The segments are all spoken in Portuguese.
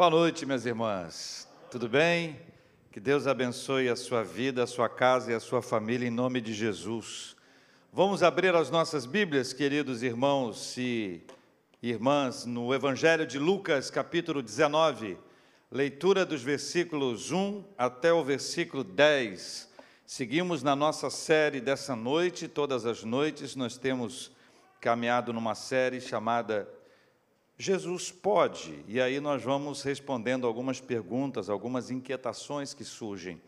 Boa noite, minhas irmãs. Tudo bem? Que Deus abençoe a sua vida, a sua casa e a sua família em nome de Jesus. Vamos abrir as nossas Bíblias, queridos irmãos e irmãs, no Evangelho de Lucas, capítulo 19, leitura dos versículos 1 até o versículo 10. Seguimos na nossa série dessa noite, todas as noites nós temos caminhado numa série chamada Jesus pode, e aí nós vamos respondendo algumas perguntas, algumas inquietações que surgem.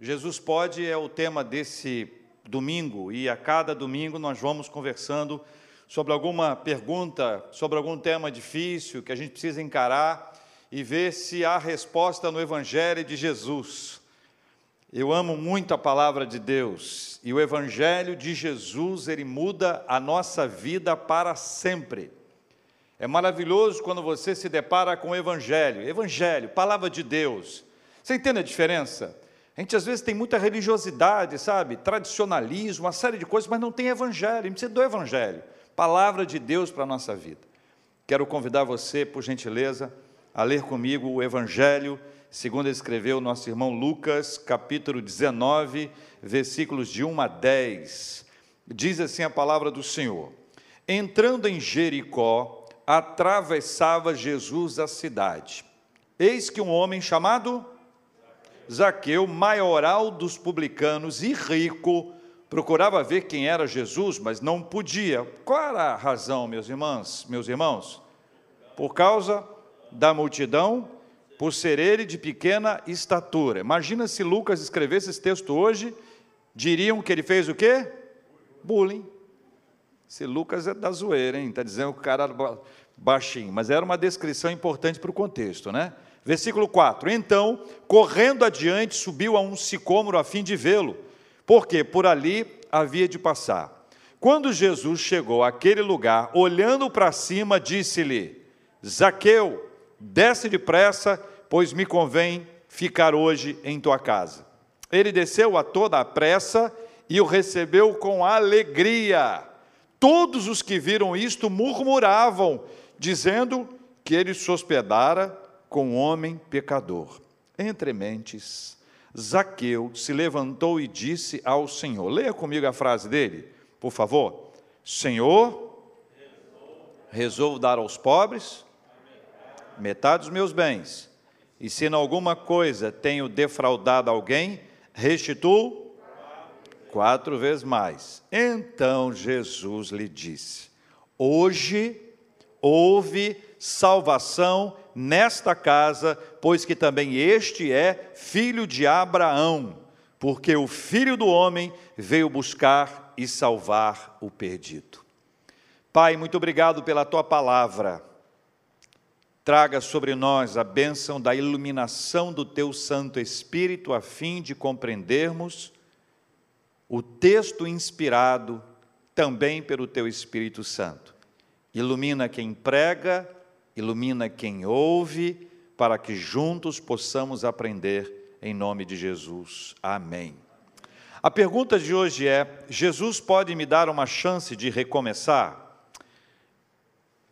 Jesus pode é o tema desse domingo, e a cada domingo nós vamos conversando sobre alguma pergunta, sobre algum tema difícil que a gente precisa encarar e ver se há resposta no Evangelho de Jesus. Eu amo muito a palavra de Deus e o Evangelho de Jesus, ele muda a nossa vida para sempre. É maravilhoso quando você se depara com o Evangelho. Evangelho, palavra de Deus. Você entende a diferença? A gente às vezes tem muita religiosidade, sabe? Tradicionalismo, uma série de coisas, mas não tem Evangelho. A gente precisa do Evangelho. Palavra de Deus para a nossa vida. Quero convidar você, por gentileza, a ler comigo o Evangelho, segundo escreveu nosso irmão Lucas, capítulo 19, versículos de 1 a 10. Diz assim a palavra do Senhor: Entrando em Jericó, atravessava Jesus a cidade. Eis que um homem chamado Zaqueu, maioral dos publicanos e rico, procurava ver quem era Jesus, mas não podia. Qual era a razão, meus irmãos, meus irmãos? Por causa da multidão, por ser ele de pequena estatura. Imagina se Lucas escrevesse esse texto hoje, diriam que ele fez o quê? Bullying. Se Lucas é da zoeira, hein? Está dizendo que o cara baixinho, mas era uma descrição importante para o contexto, né? Versículo 4: Então, correndo adiante, subiu a um sicômoro a fim de vê-lo, porque por ali havia de passar. Quando Jesus chegou àquele lugar, olhando para cima, disse-lhe: Zaqueu, desce depressa, pois me convém ficar hoje em tua casa. Ele desceu a toda a pressa e o recebeu com alegria. Todos os que viram isto murmuravam dizendo que ele se hospedara com um homem pecador. Entre mentes, Zaqueu se levantou e disse ao Senhor: Leia comigo a frase dele, por favor. Senhor, resolvo dar aos pobres metade dos meus bens, e se em alguma coisa tenho defraudado alguém, restituo quatro vezes mais. Então Jesus lhe disse: Hoje houve salvação nesta casa, pois que também este é filho de Abraão, porque o filho do homem veio buscar e salvar o perdido. Pai, muito obrigado pela tua palavra. Traga sobre nós a bênção da iluminação do teu Santo Espírito, a fim de compreendermos o texto inspirado também pelo teu Espírito Santo ilumina quem prega, ilumina quem ouve, para que juntos possamos aprender em nome de Jesus. Amém. A pergunta de hoje é: Jesus pode me dar uma chance de recomeçar?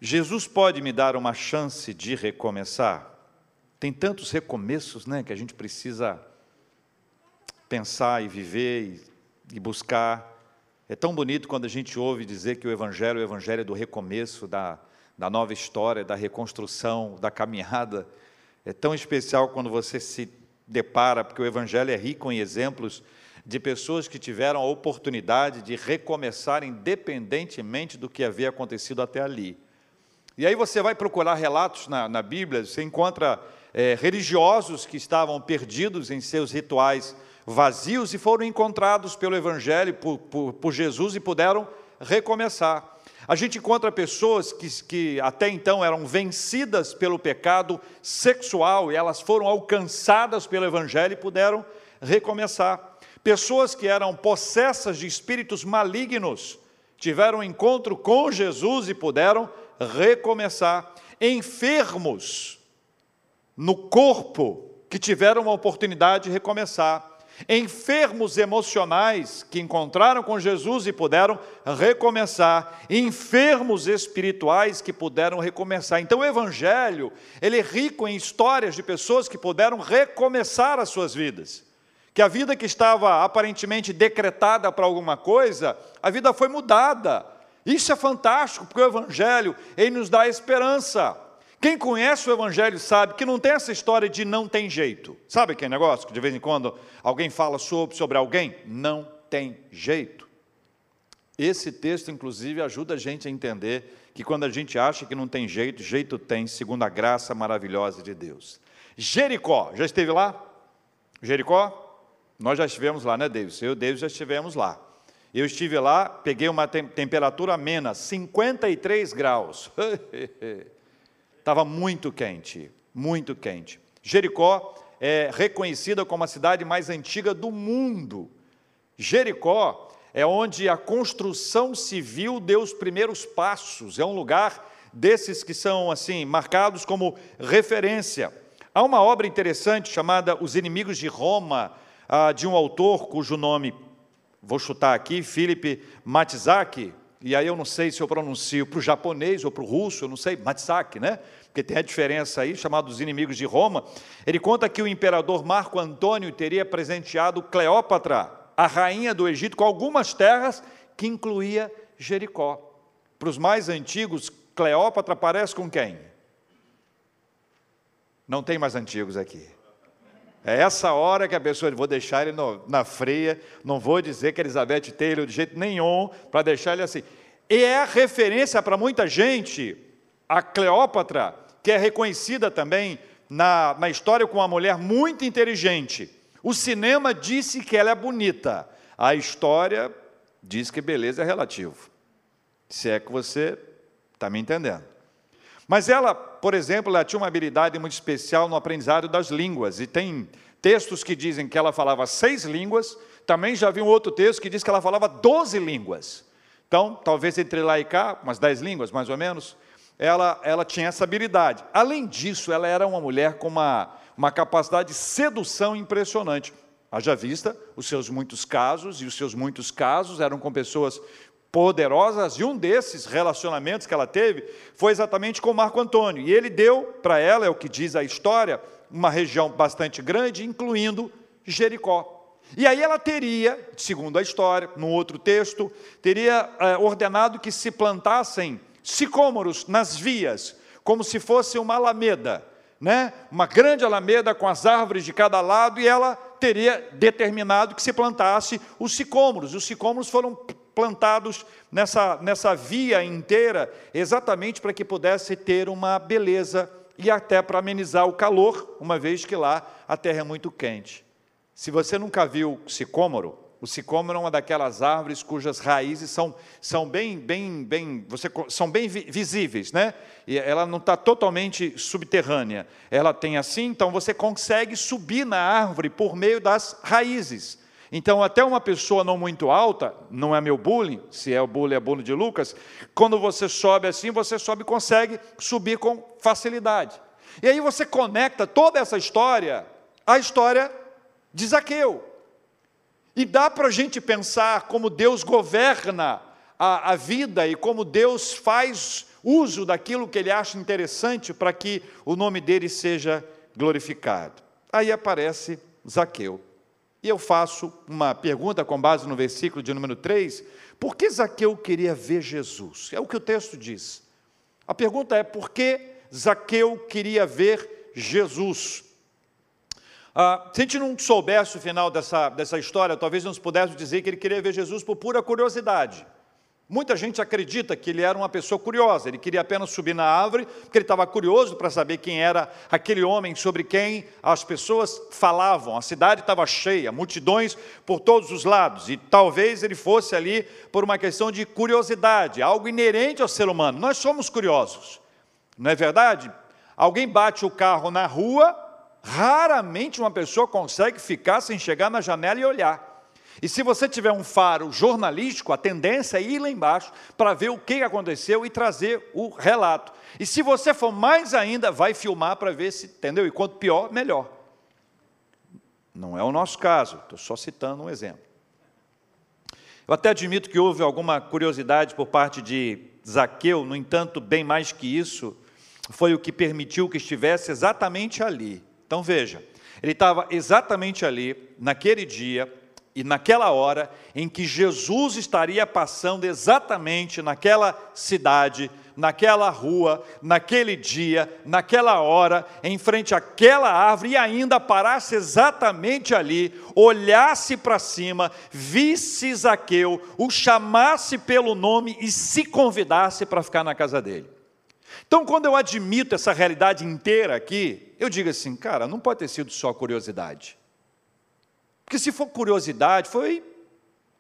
Jesus pode me dar uma chance de recomeçar? Tem tantos recomeços, né, que a gente precisa pensar e viver e, e buscar. É tão bonito quando a gente ouve dizer que o Evangelho é o Evangelho do recomeço, da, da nova história, da reconstrução, da caminhada. É tão especial quando você se depara, porque o Evangelho é rico em exemplos de pessoas que tiveram a oportunidade de recomeçar independentemente do que havia acontecido até ali. E aí você vai procurar relatos na, na Bíblia, você encontra é, religiosos que estavam perdidos em seus rituais vazios e foram encontrados pelo Evangelho, por, por, por Jesus e puderam recomeçar. A gente encontra pessoas que, que até então eram vencidas pelo pecado sexual e elas foram alcançadas pelo Evangelho e puderam recomeçar. Pessoas que eram possessas de espíritos malignos tiveram encontro com Jesus e puderam recomeçar. Enfermos no corpo que tiveram uma oportunidade de recomeçar enfermos emocionais que encontraram com Jesus e puderam recomeçar, enfermos espirituais que puderam recomeçar. Então o evangelho, ele é rico em histórias de pessoas que puderam recomeçar as suas vidas. Que a vida que estava aparentemente decretada para alguma coisa, a vida foi mudada. Isso é fantástico, porque o evangelho, ele nos dá esperança. Quem conhece o Evangelho sabe que não tem essa história de não tem jeito. Sabe aquele negócio que de vez em quando alguém fala sobre, sobre alguém? Não tem jeito. Esse texto, inclusive, ajuda a gente a entender que quando a gente acha que não tem jeito, jeito tem, segundo a graça maravilhosa de Deus. Jericó, já esteve lá? Jericó? Nós já estivemos lá, né, Deus? Eu e Deus já estivemos lá. Eu estive lá, peguei uma tem temperatura amena, 53 graus. Estava muito quente, muito quente. Jericó é reconhecida como a cidade mais antiga do mundo. Jericó é onde a construção civil deu os primeiros passos. É um lugar desses que são assim marcados como referência. Há uma obra interessante chamada Os Inimigos de Roma, ah, de um autor cujo nome vou chutar aqui, Philip Matzak, e aí eu não sei se eu pronuncio para o japonês ou para o russo, eu não sei, Matzak, né? porque tem a diferença aí, chamado os inimigos de Roma, ele conta que o imperador Marco Antônio teria presenteado Cleópatra, a rainha do Egito, com algumas terras que incluía Jericó. Para os mais antigos, Cleópatra parece com quem? Não tem mais antigos aqui. É essa hora que a pessoa, vou deixar ele no, na freia, não vou dizer que Elizabeth Taylor de jeito nenhum, para deixar ele assim. E é referência para muita gente a Cleópatra, que é reconhecida também na, na história como uma mulher muito inteligente. O cinema disse que ela é bonita, a história diz que beleza é relativo. Se é que você está me entendendo. Mas ela, por exemplo, ela tinha uma habilidade muito especial no aprendizado das línguas, e tem textos que dizem que ela falava seis línguas, também já vi um outro texto que diz que ela falava doze línguas. Então, talvez entre lá e cá, umas dez línguas mais ou menos ela, ela tinha essa habilidade. Além disso, ela era uma mulher com uma, uma capacidade de sedução impressionante. Haja vista os seus muitos casos, e os seus muitos casos eram com pessoas poderosas, e um desses relacionamentos que ela teve foi exatamente com Marco Antônio. E ele deu para ela, é o que diz a história, uma região bastante grande, incluindo Jericó. E aí ela teria, segundo a história, no outro texto, teria é, ordenado que se plantassem sicômoros nas vias, como se fosse uma alameda, né? uma grande alameda com as árvores de cada lado, e ela teria determinado que se plantasse os sicômoros. Os sicômoros foram plantados nessa, nessa via inteira, exatamente para que pudesse ter uma beleza e até para amenizar o calor, uma vez que lá a terra é muito quente. Se você nunca viu sicômoro, o sicômoro é uma daquelas árvores cujas raízes são, são bem, bem, bem, você, são bem visíveis, né? E ela não está totalmente subterrânea. Ela tem assim, então você consegue subir na árvore por meio das raízes. Então, até uma pessoa não muito alta, não é meu bullying, se é o bullying, é bullying de Lucas, quando você sobe assim, você sobe e consegue subir com facilidade. E aí você conecta toda essa história à história de Zaqueu. E dá para a gente pensar como Deus governa a, a vida e como Deus faz uso daquilo que ele acha interessante para que o nome dele seja glorificado. Aí aparece Zaqueu. E eu faço uma pergunta com base no versículo de número 3: por que Zaqueu queria ver Jesus? É o que o texto diz. A pergunta é: por que Zaqueu queria ver Jesus? Ah, se a gente não soubesse o final dessa, dessa história, talvez não pudesse dizer que ele queria ver Jesus por pura curiosidade. Muita gente acredita que ele era uma pessoa curiosa, ele queria apenas subir na árvore, porque ele estava curioso para saber quem era aquele homem sobre quem as pessoas falavam. A cidade estava cheia, multidões por todos os lados, e talvez ele fosse ali por uma questão de curiosidade, algo inerente ao ser humano. Nós somos curiosos, não é verdade? Alguém bate o carro na rua, Raramente uma pessoa consegue ficar sem chegar na janela e olhar. E se você tiver um faro jornalístico, a tendência é ir lá embaixo para ver o que aconteceu e trazer o relato. E se você for mais ainda, vai filmar para ver se, entendeu? E quanto pior, melhor. Não é o nosso caso, estou só citando um exemplo. Eu até admito que houve alguma curiosidade por parte de Zaqueu, no entanto, bem mais que isso, foi o que permitiu que estivesse exatamente ali. Então veja, ele estava exatamente ali, naquele dia e naquela hora, em que Jesus estaria passando exatamente naquela cidade, naquela rua, naquele dia, naquela hora, em frente àquela árvore, e ainda parasse exatamente ali, olhasse para cima, visse Zaqueu, o chamasse pelo nome e se convidasse para ficar na casa dele. Então, quando eu admito essa realidade inteira aqui, eu digo assim, cara, não pode ter sido só curiosidade. Porque se for curiosidade, foi,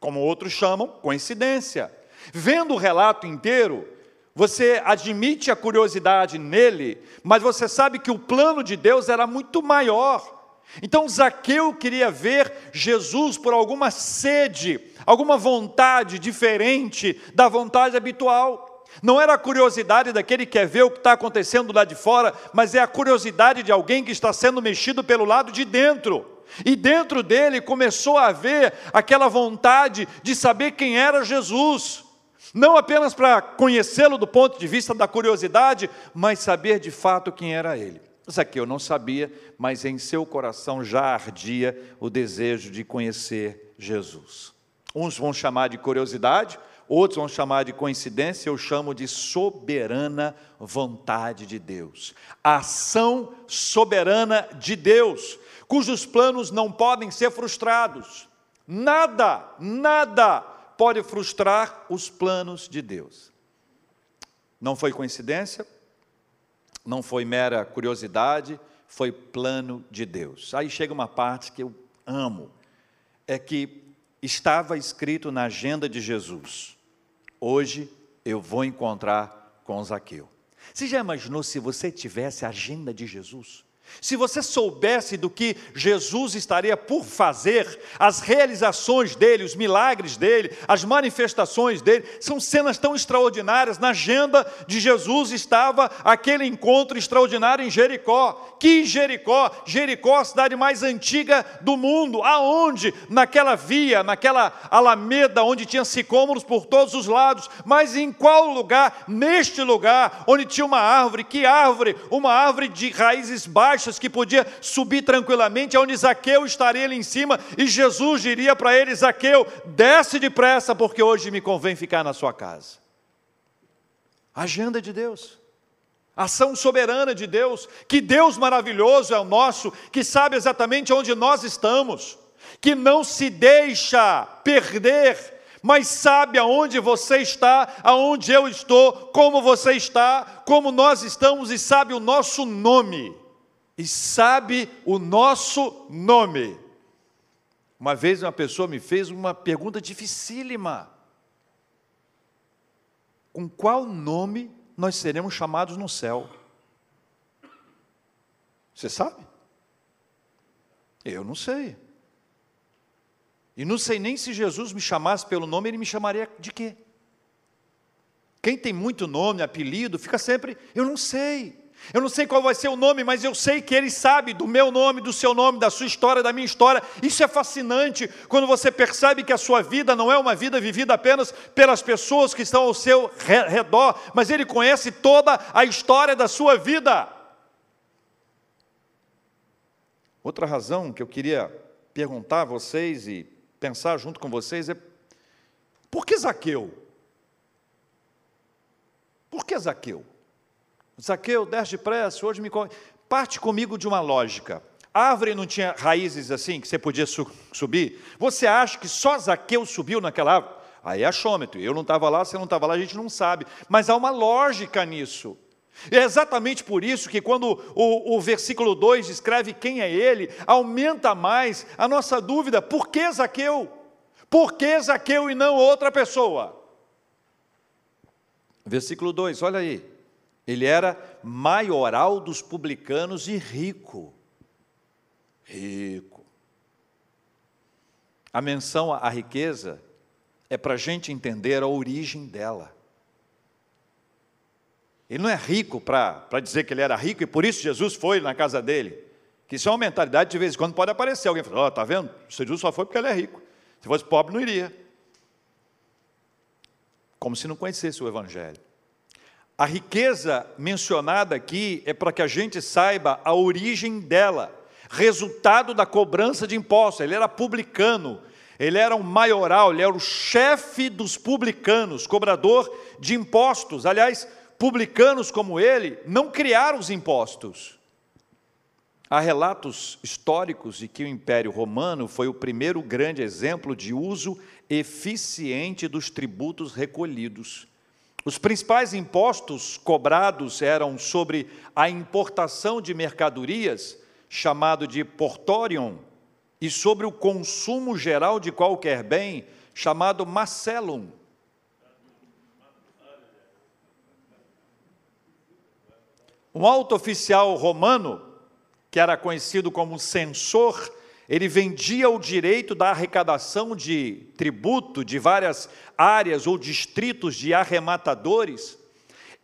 como outros chamam, coincidência. Vendo o relato inteiro, você admite a curiosidade nele, mas você sabe que o plano de Deus era muito maior. Então Zaqueu queria ver Jesus por alguma sede, alguma vontade diferente da vontade habitual. Não era a curiosidade daquele que quer ver o que está acontecendo lá de fora, mas é a curiosidade de alguém que está sendo mexido pelo lado de dentro. E dentro dele começou a haver aquela vontade de saber quem era Jesus. Não apenas para conhecê-lo do ponto de vista da curiosidade, mas saber de fato quem era ele. Zaqueu não sabia, mas em seu coração já ardia o desejo de conhecer Jesus. Uns vão chamar de curiosidade, outros vão chamar de coincidência, eu chamo de soberana vontade de Deus. ação soberana de Deus, cujos planos não podem ser frustrados. Nada, nada pode frustrar os planos de Deus. Não foi coincidência, não foi mera curiosidade, foi plano de Deus. Aí chega uma parte que eu amo, é que estava escrito na agenda de Jesus: Hoje eu vou encontrar com Zaqueu. Você já imaginou se você tivesse a agenda de Jesus? Se você soubesse do que Jesus estaria por fazer, as realizações dele, os milagres dele, as manifestações dele, são cenas tão extraordinárias. Na agenda de Jesus estava aquele encontro extraordinário em Jericó. Que Jericó? Jericó, a cidade mais antiga do mundo. Aonde? Naquela via, naquela alameda onde tinha sicômoros por todos os lados. Mas em qual lugar? Neste lugar, onde tinha uma árvore. Que árvore? Uma árvore de raízes baixas que podia subir tranquilamente, aonde Zaqueu estaria ali em cima, e Jesus diria para ele: Zaqueu, desce depressa, porque hoje me convém ficar na sua casa. Agenda de Deus. Ação soberana de Deus, que Deus maravilhoso é o nosso, que sabe exatamente onde nós estamos, que não se deixa perder, mas sabe aonde você está, aonde eu estou, como você está, como nós estamos e sabe o nosso nome e sabe o nosso nome. Uma vez uma pessoa me fez uma pergunta dificílima: Com qual nome nós seremos chamados no céu? Você sabe? Eu não sei. E não sei nem se Jesus me chamasse pelo nome, ele me chamaria de quê? Quem tem muito nome, apelido, fica sempre, eu não sei. Eu não sei qual vai ser o nome, mas eu sei que Ele sabe do meu nome, do seu nome, da sua história, da minha história. Isso é fascinante quando você percebe que a sua vida não é uma vida vivida apenas pelas pessoas que estão ao seu redor, mas Ele conhece toda a história da sua vida. Outra razão que eu queria perguntar a vocês e pensar junto com vocês é: por que Zaqueu? Por que Zaqueu? Zaqueu, desce depressa, hoje me. Parte comigo de uma lógica. A árvore não tinha raízes assim, que você podia su subir? Você acha que só Zaqueu subiu naquela árvore? Aí é achômetro. Eu não estava lá, você não estava lá, a gente não sabe. Mas há uma lógica nisso. É exatamente por isso que, quando o, o, versículo 2 descreve quem é ele, aumenta mais a nossa dúvida: por que Zaqueu? Por que Zaqueu e não outra pessoa? Versículo 2, olha aí. Ele era maioral dos publicanos e rico. Rico. A menção à riqueza é para a gente entender a origem dela. Ele não é rico para dizer que ele era rico e por isso Jesus foi na casa dele. Que isso é uma mentalidade de vez em quando pode aparecer. Alguém fala, ó, oh, tá vendo? Jesus só foi porque ele é rico. Se fosse pobre, não iria. Como se não conhecesse o Evangelho. A riqueza mencionada aqui é para que a gente saiba a origem dela, resultado da cobrança de impostos. Ele era publicano, ele era um maioral, ele era o chefe dos publicanos, cobrador de impostos. Aliás, publicanos como ele não criaram os impostos. Há relatos históricos de que o Império Romano foi o primeiro grande exemplo de uso eficiente dos tributos recolhidos. Os principais impostos cobrados eram sobre a importação de mercadorias, chamado de portorion, e sobre o consumo geral de qualquer bem, chamado marcellum. Um alto oficial romano, que era conhecido como censor, ele vendia o direito da arrecadação de tributo de várias áreas ou distritos de arrematadores,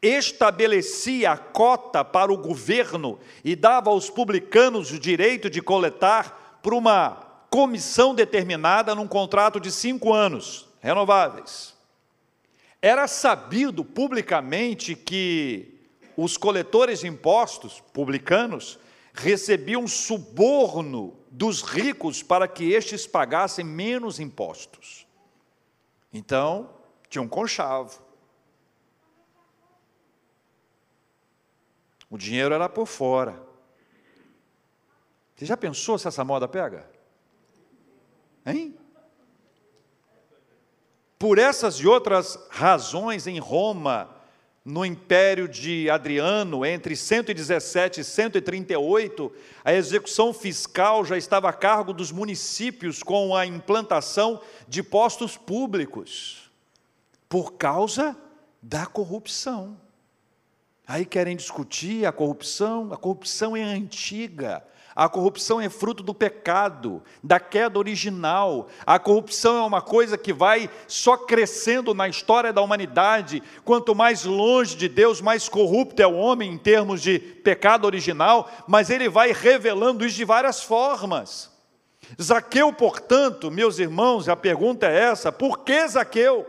estabelecia a cota para o governo e dava aos publicanos o direito de coletar por uma comissão determinada num contrato de cinco anos, renováveis. Era sabido publicamente que os coletores de impostos publicanos recebiam suborno dos ricos para que estes pagassem menos impostos. Então, tinha um conchavo. O dinheiro era por fora. Você já pensou se essa moda pega? Hein? Por essas e outras razões, em Roma, no império de Adriano, entre 117 e 138, a execução fiscal já estava a cargo dos municípios com a implantação de postos públicos, por causa da corrupção. Aí querem discutir a corrupção, a corrupção é antiga, a corrupção é fruto do pecado, da queda original. A corrupção é uma coisa que vai só crescendo na história da humanidade. Quanto mais longe de Deus, mais corrupto é o homem em termos de pecado original, mas ele vai revelando isso de várias formas. Zaqueu, portanto, meus irmãos, a pergunta é essa: por que Zaqueu?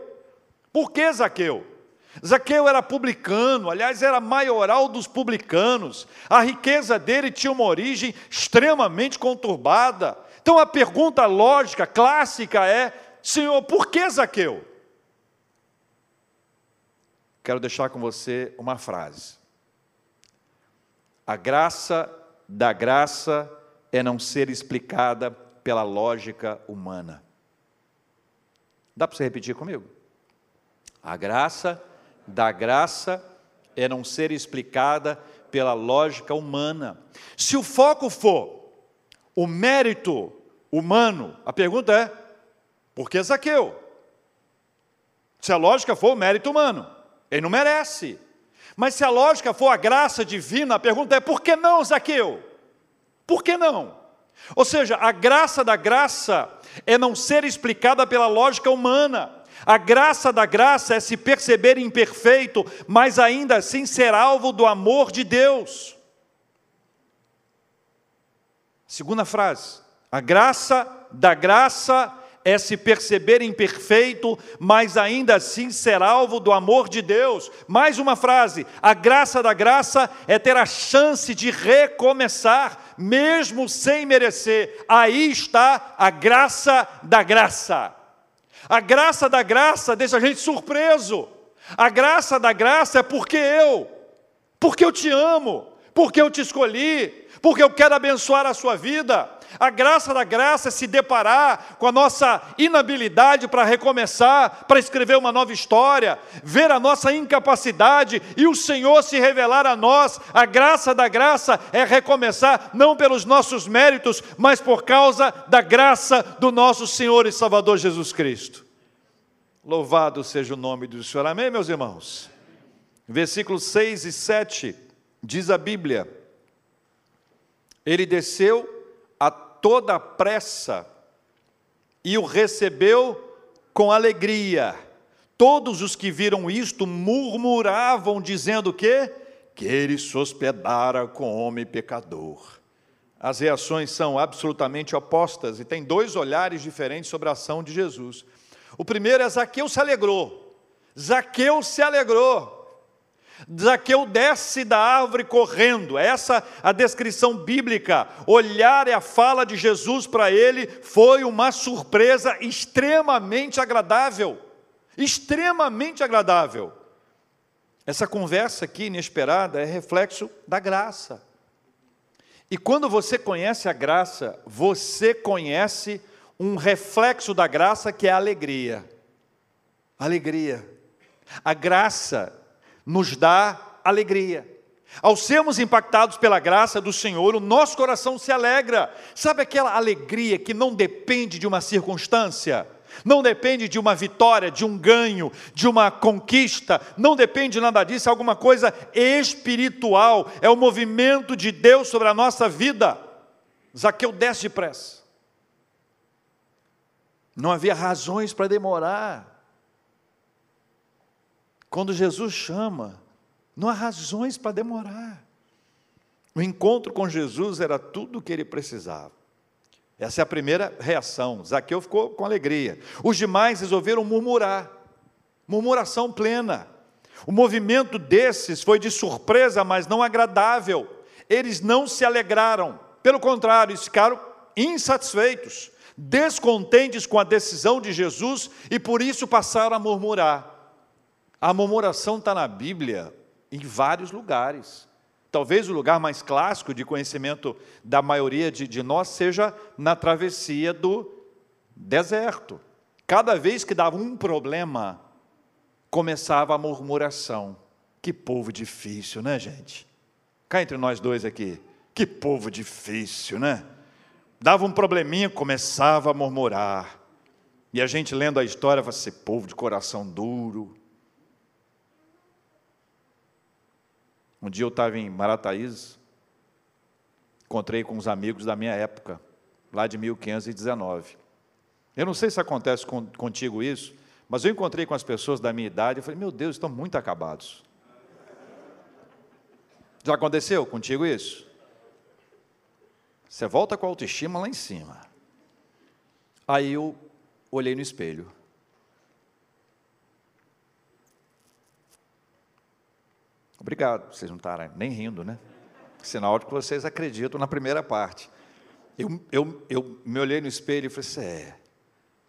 Por que Zaqueu? Zaqueu era publicano, aliás, era maioral dos publicanos. A riqueza dele tinha uma origem extremamente conturbada. Então a pergunta lógica, clássica é: Senhor, por que Zaqueu? Quero deixar com você uma frase. A graça da graça é não ser explicada pela lógica humana. Dá para você repetir comigo? A graça da graça é não ser explicada pela lógica humana. Se o foco for o mérito humano, a pergunta é: por que Zaqueu? Se a lógica for o mérito humano, ele não merece. Mas se a lógica for a graça divina, a pergunta é: por que não Zaqueu? Por que não? Ou seja, a graça da graça é não ser explicada pela lógica humana. A graça da graça é se perceber imperfeito, mas ainda assim ser alvo do amor de Deus. Segunda frase. A graça da graça é se perceber imperfeito, mas ainda assim ser alvo do amor de Deus. Mais uma frase: a graça da graça é ter a chance de recomeçar, mesmo sem merecer. Aí está a graça da graça. A graça da graça deixa a gente surpreso. A graça da graça é porque eu, porque eu te amo, porque eu te escolhi, porque eu quero abençoar a sua vida. A graça da graça é se deparar com a nossa inabilidade para recomeçar, para escrever uma nova história, ver a nossa incapacidade e o Senhor se revelar a nós. A graça da graça é recomeçar não pelos nossos méritos, mas por causa da graça do nosso Senhor e Salvador Jesus Cristo. Louvado seja o nome do Senhor. Amém, meus irmãos? Versículos 6 e 7 diz a Bíblia: Ele desceu a toda pressa e o recebeu com alegria. Todos os que viram isto murmuravam, dizendo que que ele se hospedara com homem pecador. as reações são absolutamente opostas e tem dois olhares diferentes sobre a ação de Jesus. O primeiro é Zaqueu se alegrou. Zaqueu se alegrou. Zaqueu desce da árvore correndo, é essa a descrição bíblica. Olhar e a fala de Jesus para ele foi uma surpresa extremamente agradável. Extremamente agradável. Essa conversa aqui inesperada é reflexo da graça. E quando você conhece a graça, você conhece um reflexo da graça que é a alegria. Alegria. A graça nos dá alegria. Ao sermos impactados pela graça do Senhor, o nosso coração se alegra. Sabe aquela alegria que não depende de uma circunstância? Não depende de uma vitória, de um ganho, de uma conquista, não depende de nada disso, é alguma coisa espiritual, é o movimento de Deus sobre a nossa vida. Zaqueu desce depressa. Não havia razões para demorar. Quando Jesus chama, não há razões para demorar. O encontro com Jesus era tudo o que ele precisava. Essa é a primeira reação. Zaqueu ficou com alegria. Os demais resolveram murmurar. Murmuração plena. O movimento desses foi de surpresa, mas não agradável. Eles não se alegraram. Pelo contrário, eles ficaram insatisfeitos, descontentes com a decisão de Jesus e por isso passaram a murmurar. A murmuração está na Bíblia em vários lugares. Talvez o lugar mais clássico de conhecimento da maioria de, de nós seja na travessia do deserto. Cada vez que dava um problema, começava a murmuração. Que povo difícil, né, gente? Cá entre nós dois aqui. Que povo difícil, né? Dava um probleminha, começava a murmurar. E a gente lendo a história, vai ser povo de coração duro. Um dia eu estava em Marataízes, encontrei com uns amigos da minha época, lá de 1519. Eu não sei se acontece com, contigo isso, mas eu encontrei com as pessoas da minha idade e falei, meu Deus, estão muito acabados. Já aconteceu contigo isso? Você volta com a autoestima lá em cima. Aí eu olhei no espelho. Obrigado, vocês não estarem nem rindo, né? Sinal de que vocês acreditam na primeira parte. Eu, eu, eu me olhei no espelho e falei assim: é,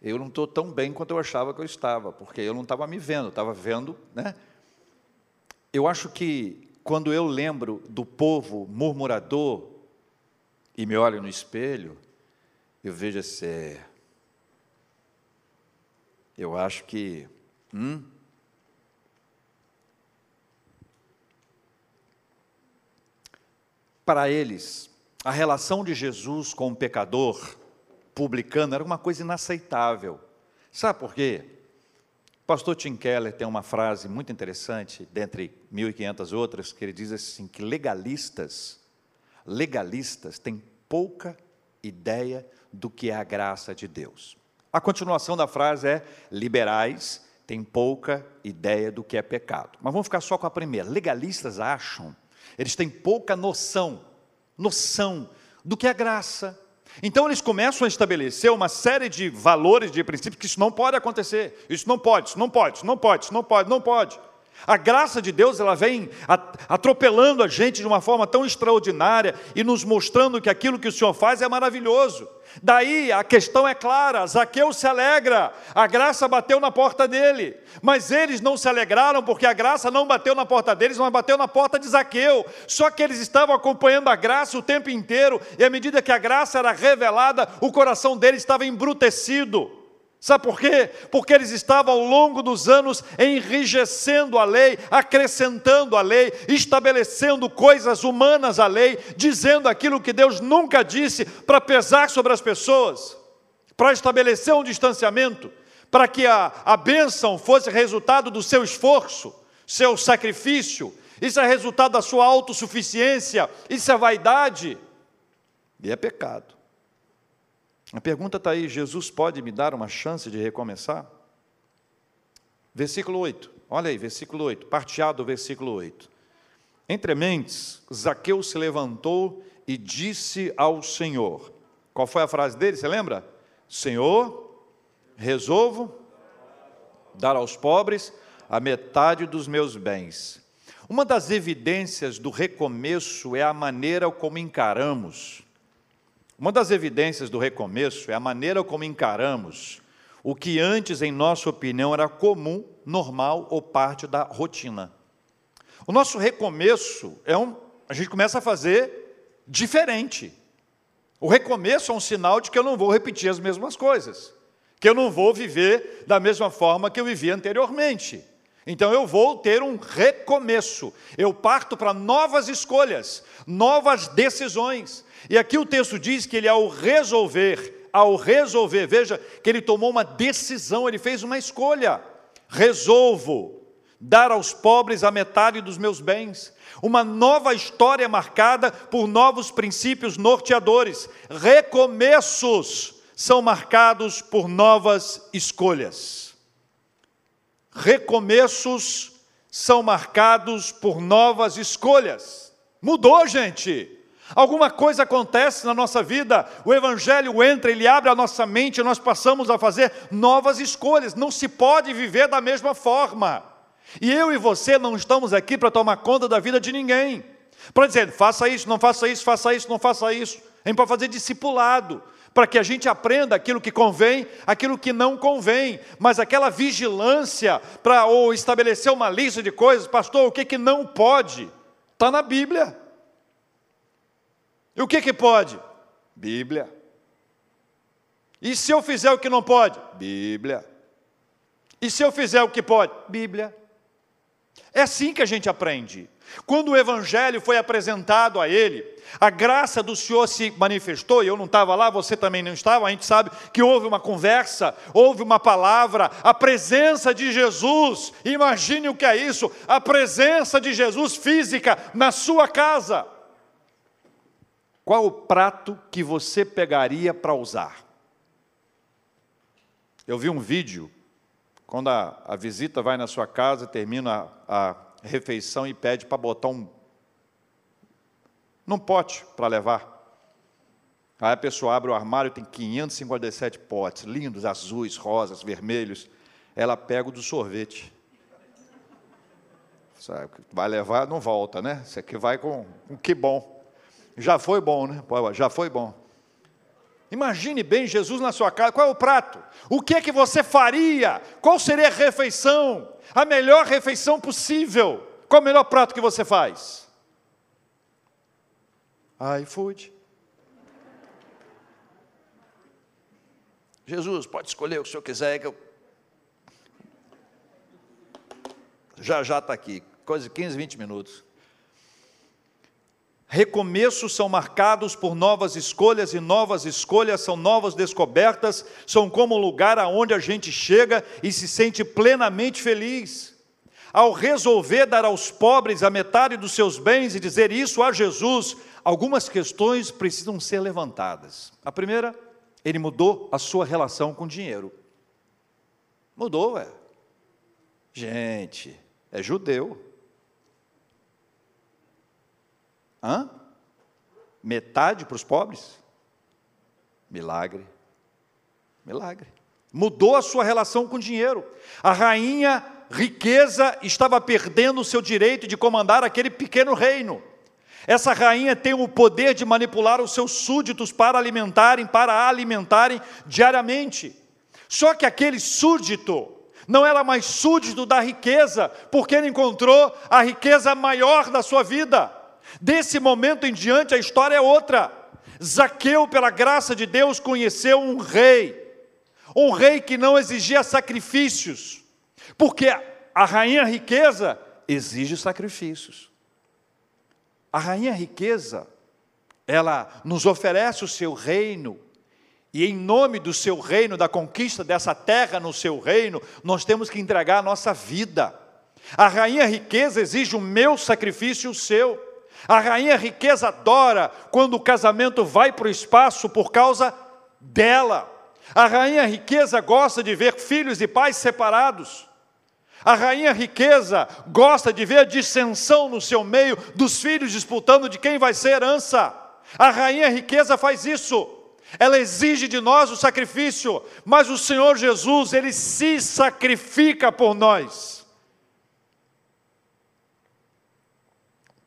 eu não estou tão bem quanto eu achava que eu estava, porque eu não estava me vendo, estava vendo, né? Eu acho que quando eu lembro do povo murmurador e me olho no espelho, eu vejo assim, é, eu acho que, hum, Para eles, a relação de Jesus com o pecador publicano era uma coisa inaceitável. Sabe por quê? O pastor Tim Keller tem uma frase muito interessante, dentre 1.500 outras, que ele diz assim, que legalistas, legalistas têm pouca ideia do que é a graça de Deus. A continuação da frase é, liberais têm pouca ideia do que é pecado. Mas vamos ficar só com a primeira. Legalistas acham eles têm pouca noção, noção do que é graça. Então eles começam a estabelecer uma série de valores, de princípios, que isso não pode acontecer. Isso não pode, isso não pode, isso não pode, isso não pode, não pode. A graça de Deus, ela vem atropelando a gente de uma forma tão extraordinária e nos mostrando que aquilo que o Senhor faz é maravilhoso. Daí a questão é clara: Zaqueu se alegra, a graça bateu na porta dele, mas eles não se alegraram porque a graça não bateu na porta deles, mas bateu na porta de Zaqueu. Só que eles estavam acompanhando a graça o tempo inteiro, e à medida que a graça era revelada, o coração deles estava embrutecido. Sabe por quê? Porque eles estavam ao longo dos anos enrijecendo a lei, acrescentando a lei, estabelecendo coisas humanas à lei, dizendo aquilo que Deus nunca disse para pesar sobre as pessoas, para estabelecer um distanciamento, para que a, a bênção fosse resultado do seu esforço, seu sacrifício, isso é resultado da sua autossuficiência, isso é vaidade, e é pecado. A pergunta está aí: Jesus pode me dar uma chance de recomeçar? Versículo 8, olha aí, versículo 8, parteado do versículo 8. Entre mentes, Zaqueu se levantou e disse ao Senhor. Qual foi a frase dele? Você lembra? Senhor, resolvo dar aos pobres a metade dos meus bens. Uma das evidências do recomeço é a maneira como encaramos. Uma das evidências do recomeço é a maneira como encaramos o que antes, em nossa opinião, era comum, normal ou parte da rotina. O nosso recomeço é um. A gente começa a fazer diferente. O recomeço é um sinal de que eu não vou repetir as mesmas coisas, que eu não vou viver da mesma forma que eu vivia anteriormente. Então eu vou ter um recomeço. Eu parto para novas escolhas, novas decisões. E aqui o texto diz que ele, ao resolver, ao resolver, veja que ele tomou uma decisão, ele fez uma escolha. Resolvo dar aos pobres a metade dos meus bens. Uma nova história marcada por novos princípios norteadores. Recomeços são marcados por novas escolhas recomeços são marcados por novas escolhas. Mudou, gente. Alguma coisa acontece na nossa vida, o Evangelho entra, ele abre a nossa mente, nós passamos a fazer novas escolhas. Não se pode viver da mesma forma. E eu e você não estamos aqui para tomar conta da vida de ninguém. Para dizer, faça isso, não faça isso, faça isso, não faça isso. A gente pode fazer discipulado para que a gente aprenda aquilo que convém, aquilo que não convém, mas aquela vigilância para ou estabelecer uma lista de coisas, pastor, o que, que não pode? Está na Bíblia. E o que, que pode? Bíblia. E se eu fizer o que não pode? Bíblia. E se eu fizer o que pode? Bíblia. É assim que a gente aprende. Quando o Evangelho foi apresentado a ele, a graça do Senhor se manifestou, e eu não estava lá, você também não estava, a gente sabe que houve uma conversa, houve uma palavra, a presença de Jesus, imagine o que é isso, a presença de Jesus física na sua casa. Qual o prato que você pegaria para usar? Eu vi um vídeo, quando a, a visita vai na sua casa, termina a, a refeição e pede para botar um num pote para levar. Aí a pessoa abre o armário, tem 557 potes, lindos, azuis, rosas, vermelhos. Ela pega o do sorvete. Sabe, vai levar, não volta, né? Isso aqui vai com um que bom. Já foi bom, né? Já foi bom. Imagine bem Jesus na sua casa. Qual é o prato? O que é que você faria? Qual seria a refeição? A melhor refeição possível. Qual o melhor prato que você faz? iFood. Jesus, pode escolher o que o senhor quiser, que eu. Já já está aqui, coisa de 15, 20 minutos. Recomeços são marcados por novas escolhas, e novas escolhas são novas descobertas, são como um lugar aonde a gente chega e se sente plenamente feliz. Ao resolver dar aos pobres a metade dos seus bens e dizer isso a Jesus, algumas questões precisam ser levantadas. A primeira, ele mudou a sua relação com o dinheiro. Mudou, é. Gente, é judeu. Hã? Metade para os pobres? Milagre. Milagre. Mudou a sua relação com o dinheiro. A rainha riqueza estava perdendo o seu direito de comandar aquele pequeno reino. Essa rainha tem o poder de manipular os seus súditos para alimentarem, para alimentarem diariamente. Só que aquele súdito não era mais súdito da riqueza, porque ele encontrou a riqueza maior da sua vida. Desse momento em diante, a história é outra. Zaqueu, pela graça de Deus, conheceu um rei, um rei que não exigia sacrifícios, porque a rainha riqueza exige sacrifícios. A rainha riqueza, ela nos oferece o seu reino, e em nome do seu reino, da conquista dessa terra no seu reino, nós temos que entregar a nossa vida. A rainha riqueza exige o meu sacrifício e o seu. A rainha riqueza adora quando o casamento vai para o espaço por causa dela. A rainha riqueza gosta de ver filhos e pais separados. A rainha riqueza gosta de ver a dissensão no seu meio dos filhos disputando de quem vai ser herança. A rainha riqueza faz isso. Ela exige de nós o sacrifício, mas o Senhor Jesus, ele se sacrifica por nós.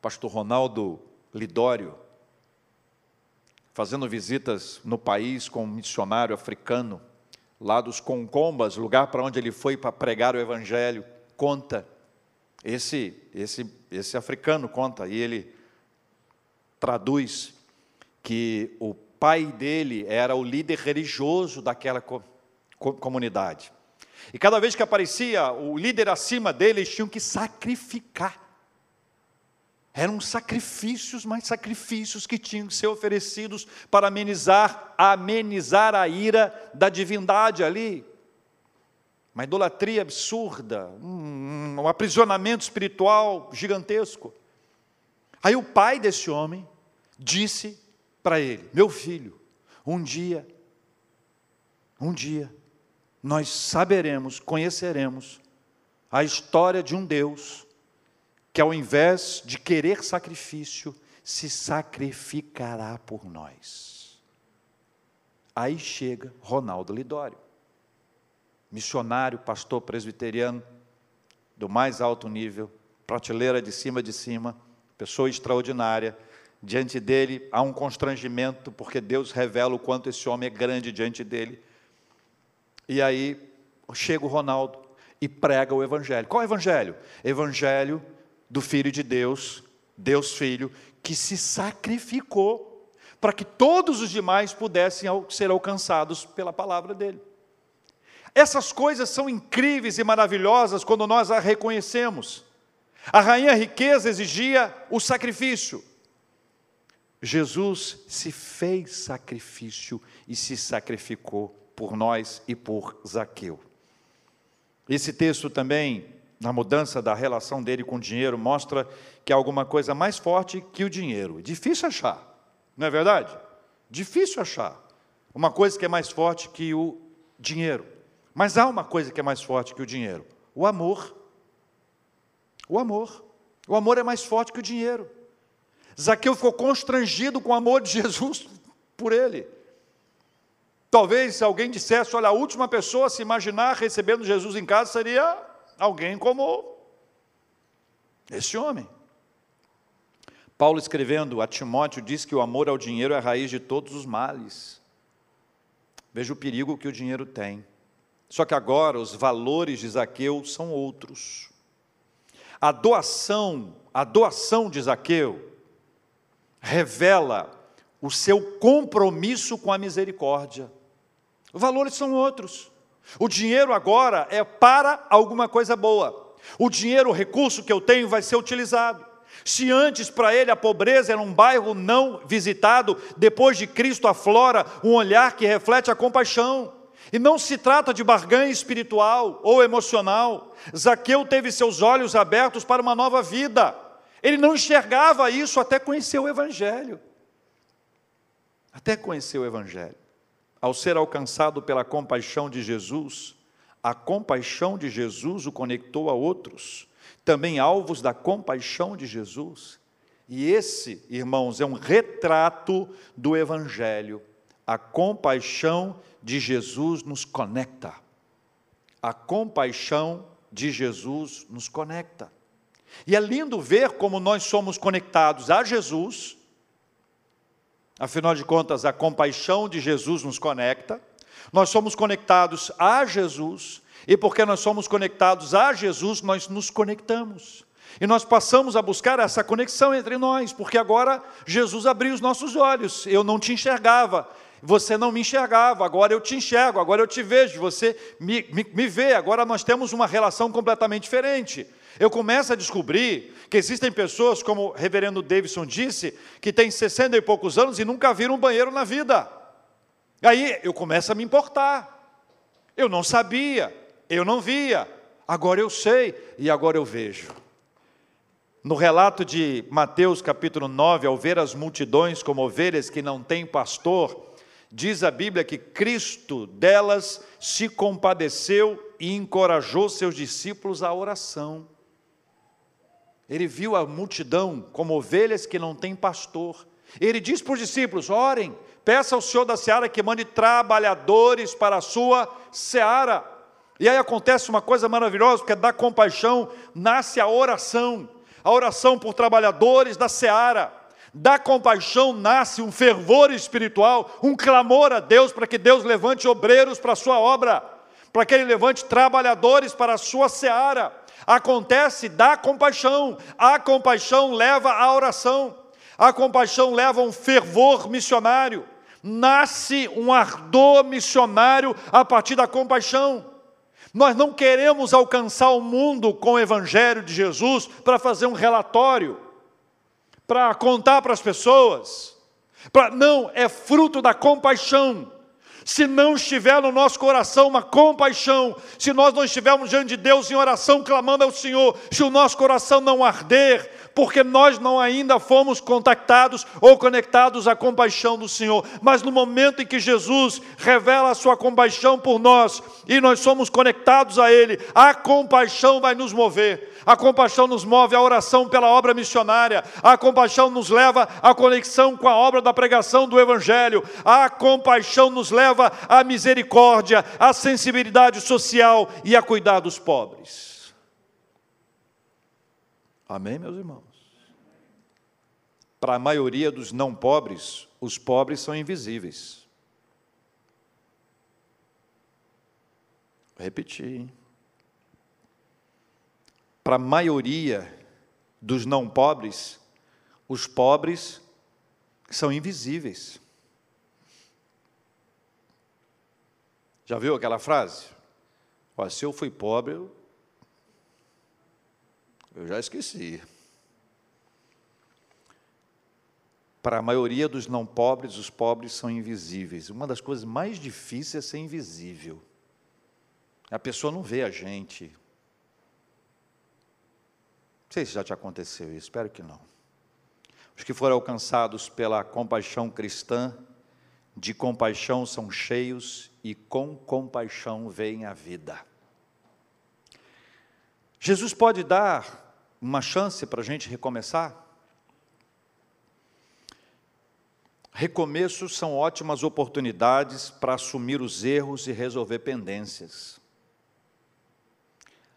Pastor Ronaldo Lidório, fazendo visitas no país com um missionário africano, lá dos Concombas, lugar para onde ele foi para pregar o evangelho, conta. Esse, esse, esse africano conta, e ele traduz que o pai dele era o líder religioso daquela co comunidade. E cada vez que aparecia o líder acima dele, eles tinham que sacrificar. Eram sacrifícios, mas sacrifícios que tinham que ser oferecidos para amenizar, amenizar a ira da divindade ali. Uma idolatria absurda, um, um aprisionamento espiritual gigantesco. Aí o pai desse homem disse para ele: Meu filho, um dia, um dia, nós saberemos, conheceremos a história de um Deus que, ao invés de querer sacrifício, se sacrificará por nós. Aí chega Ronaldo Lidório, missionário, pastor presbiteriano do mais alto nível, prateleira de cima de cima, pessoa extraordinária diante dele há um constrangimento, porque Deus revela o quanto esse homem é grande diante dele. E aí chega o Ronaldo e prega o Evangelho. Qual é o Evangelho? Evangelho do Filho de Deus, Deus Filho, que se sacrificou para que todos os demais pudessem ser alcançados pela palavra dele. Essas coisas são incríveis e maravilhosas quando nós a reconhecemos. A rainha riqueza exigia o sacrifício. Jesus se fez sacrifício e se sacrificou por nós e por Zaqueu. Esse texto também, na mudança da relação dele com o dinheiro, mostra que há alguma coisa mais forte que o dinheiro. Difícil achar, não é verdade? Difícil achar uma coisa que é mais forte que o dinheiro. Mas há uma coisa que é mais forte que o dinheiro: o amor. O amor. O amor é mais forte que o dinheiro. Zaqueu ficou constrangido com o amor de Jesus por ele. Talvez se alguém dissesse, olha, a última pessoa a se imaginar recebendo Jesus em casa seria alguém como esse homem. Paulo escrevendo a Timóteo diz que o amor ao dinheiro é a raiz de todos os males. Veja o perigo que o dinheiro tem. Só que agora os valores de Zaqueu são outros. A doação, a doação de Zaqueu revela o seu compromisso com a misericórdia. Os valores são outros. O dinheiro agora é para alguma coisa boa. O dinheiro, o recurso que eu tenho, vai ser utilizado. Se antes para ele a pobreza era um bairro não visitado, depois de Cristo aflora um olhar que reflete a compaixão. E não se trata de barganha espiritual ou emocional. Zaqueu teve seus olhos abertos para uma nova vida. Ele não enxergava isso até conhecer o Evangelho. Até conhecer o Evangelho. Ao ser alcançado pela compaixão de Jesus, a compaixão de Jesus o conectou a outros, também alvos da compaixão de Jesus. E esse, irmãos, é um retrato do Evangelho. A compaixão de Jesus nos conecta. A compaixão de Jesus nos conecta. E é lindo ver como nós somos conectados a Jesus. Afinal de contas, a compaixão de Jesus nos conecta. Nós somos conectados a Jesus, e porque nós somos conectados a Jesus, nós nos conectamos. E nós passamos a buscar essa conexão entre nós, porque agora Jesus abriu os nossos olhos. Eu não te enxergava, você não me enxergava, agora eu te enxergo, agora eu te vejo, você me, me, me vê, agora nós temos uma relação completamente diferente. Eu começo a descobrir que existem pessoas, como o reverendo Davidson disse, que têm 60 e poucos anos e nunca viram um banheiro na vida. Aí eu começo a me importar. Eu não sabia, eu não via, agora eu sei e agora eu vejo. No relato de Mateus capítulo 9, ao ver as multidões como ovelhas que não têm pastor, diz a Bíblia que Cristo delas se compadeceu e encorajou seus discípulos à oração. Ele viu a multidão como ovelhas que não têm pastor. Ele diz para os discípulos: orem, peça ao Senhor da seara que mande trabalhadores para a sua seara. E aí acontece uma coisa maravilhosa, porque da compaixão nasce a oração, a oração por trabalhadores da seara. Da compaixão nasce um fervor espiritual, um clamor a Deus para que Deus levante obreiros para a sua obra, para que Ele levante trabalhadores para a sua seara. Acontece da compaixão, a compaixão leva à oração, a compaixão leva a um fervor missionário, nasce um ardor missionário a partir da compaixão. Nós não queremos alcançar o mundo com o Evangelho de Jesus para fazer um relatório, para contar para as pessoas. Pra, não, é fruto da compaixão. Se não estiver no nosso coração uma compaixão, se nós não estivermos diante de Deus em oração, clamando ao Senhor, se o nosso coração não arder, porque nós não ainda fomos contactados ou conectados à compaixão do Senhor. Mas no momento em que Jesus revela a sua compaixão por nós e nós somos conectados a Ele, a compaixão vai nos mover. A compaixão nos move à oração pela obra missionária. A compaixão nos leva à conexão com a obra da pregação do Evangelho. A compaixão nos leva à misericórdia, à sensibilidade social e a cuidar dos pobres. Amém, meus irmãos? Para a maioria dos não pobres, os pobres são invisíveis. Vou repetir. Para a maioria dos não pobres, os pobres são invisíveis. Já viu aquela frase? Ó, se eu fui pobre, eu já esqueci. Para a maioria dos não pobres, os pobres são invisíveis. Uma das coisas mais difíceis é ser invisível. A pessoa não vê a gente. Não sei se já te aconteceu isso, espero que não. Os que foram alcançados pela compaixão cristã, de compaixão são cheios e com compaixão veem a vida. Jesus pode dar uma chance para a gente recomeçar? Recomeços são ótimas oportunidades para assumir os erros e resolver pendências.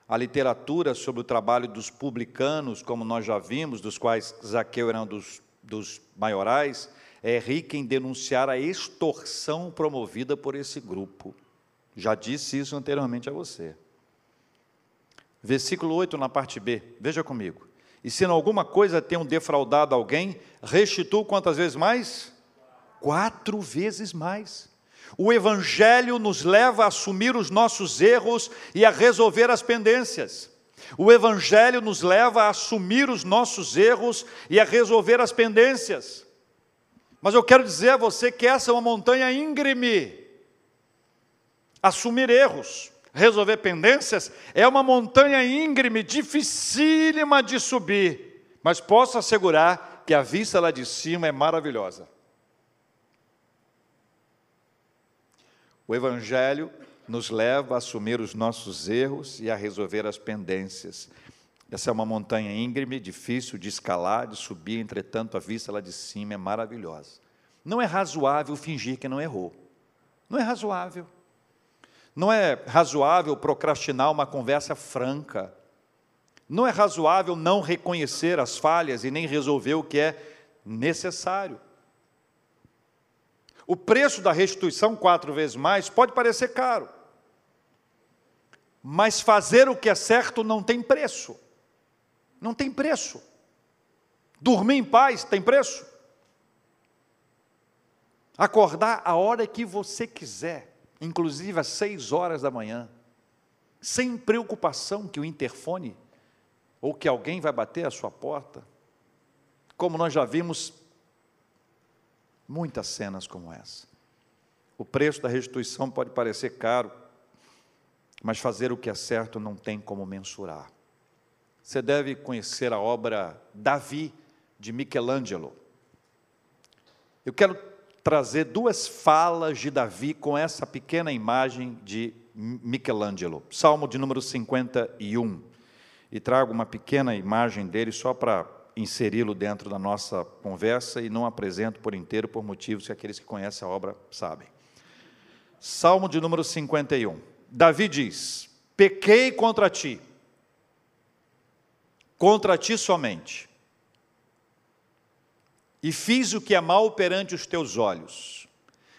A literatura sobre o trabalho dos publicanos, como nós já vimos, dos quais Zaqueu era um dos, dos maiorais, é rica em denunciar a extorsão promovida por esse grupo. Já disse isso anteriormente a você versículo 8 na parte B, veja comigo. E se em alguma coisa tenham defraudado alguém, restituo quantas vezes mais? Quatro vezes mais. O Evangelho nos leva a assumir os nossos erros e a resolver as pendências. O Evangelho nos leva a assumir os nossos erros e a resolver as pendências. Mas eu quero dizer a você que essa é uma montanha íngreme. Assumir erros resolver pendências, é uma montanha íngreme, dificílima de subir, mas posso assegurar que a vista lá de cima é maravilhosa. O Evangelho nos leva a assumir os nossos erros e a resolver as pendências. Essa é uma montanha íngreme, difícil de escalar, de subir, entretanto, a vista lá de cima é maravilhosa. Não é razoável fingir que não errou. Não é razoável. Não é razoável procrastinar uma conversa franca. Não é razoável não reconhecer as falhas e nem resolver o que é necessário. O preço da restituição, quatro vezes mais, pode parecer caro. Mas fazer o que é certo não tem preço. Não tem preço. Dormir em paz tem preço. Acordar a hora que você quiser inclusive às seis horas da manhã, sem preocupação que o interfone ou que alguém vai bater a sua porta, como nós já vimos muitas cenas como essa. O preço da restituição pode parecer caro, mas fazer o que é certo não tem como mensurar. Você deve conhecer a obra Davi de Michelangelo. Eu quero trazer duas falas de Davi com essa pequena imagem de Michelangelo. Salmo de número 51. E trago uma pequena imagem dele só para inseri-lo dentro da nossa conversa e não apresento por inteiro por motivos que aqueles que conhecem a obra sabem. Salmo de número 51. Davi diz: Pequei contra ti, contra ti somente, e fiz o que é mal perante os teus olhos,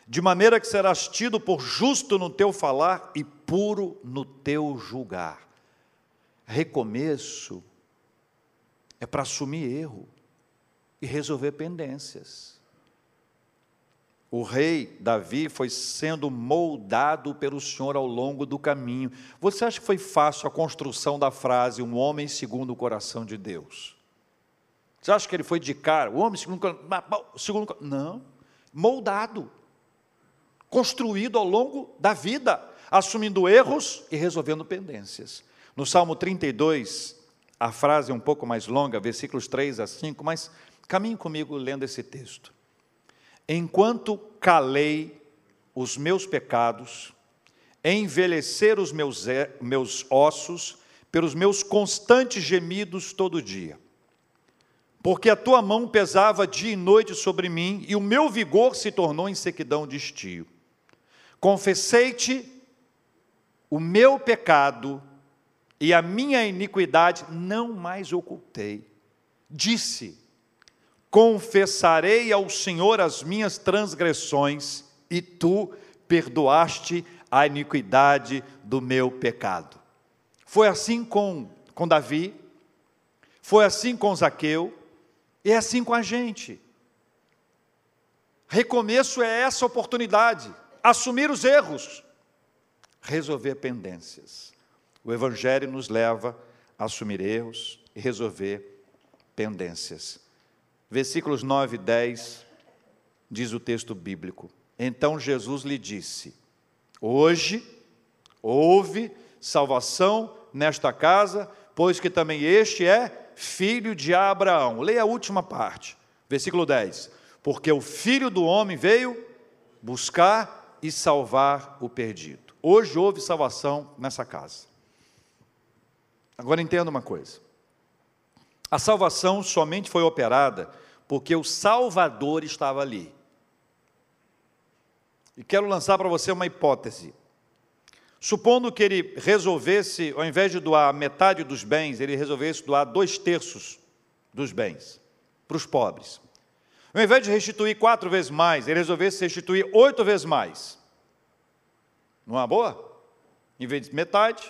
de maneira que serás tido por justo no teu falar e puro no teu julgar. Recomeço é para assumir erro e resolver pendências. O rei Davi foi sendo moldado pelo Senhor ao longo do caminho. Você acha que foi fácil a construção da frase um homem segundo o coração de Deus? Você acha que ele foi de cara, o homem segundo segundo não, moldado, construído ao longo da vida, assumindo erros e resolvendo pendências. No Salmo 32, a frase é um pouco mais longa, versículos 3 a 5, mas caminhe comigo lendo esse texto. Enquanto calei os meus pecados, envelhecer os meus, meus ossos pelos meus constantes gemidos todo dia. Porque a tua mão pesava dia e noite sobre mim, e o meu vigor se tornou em sequidão de estio. Confessei-te o meu pecado, e a minha iniquidade não mais ocultei. Disse: Confessarei ao Senhor as minhas transgressões, e tu perdoaste a iniquidade do meu pecado. Foi assim com, com Davi, foi assim com Zaqueu, e é assim com a gente. Recomeço é essa oportunidade, assumir os erros, resolver pendências. O Evangelho nos leva a assumir erros e resolver pendências. Versículos 9 e 10 diz o texto bíblico. Então Jesus lhe disse: Hoje houve salvação nesta casa, pois que também este é filho de Abraão. Leia a última parte, versículo 10. Porque o filho do homem veio buscar e salvar o perdido. Hoje houve salvação nessa casa. Agora entenda uma coisa: a salvação somente foi operada porque o Salvador estava ali. E quero lançar para você uma hipótese. Supondo que ele resolvesse, ao invés de doar metade dos bens, ele resolvesse doar dois terços dos bens para os pobres. Ao invés de restituir quatro vezes mais, ele resolvesse restituir oito vezes mais. Não é boa? Em vez de metade,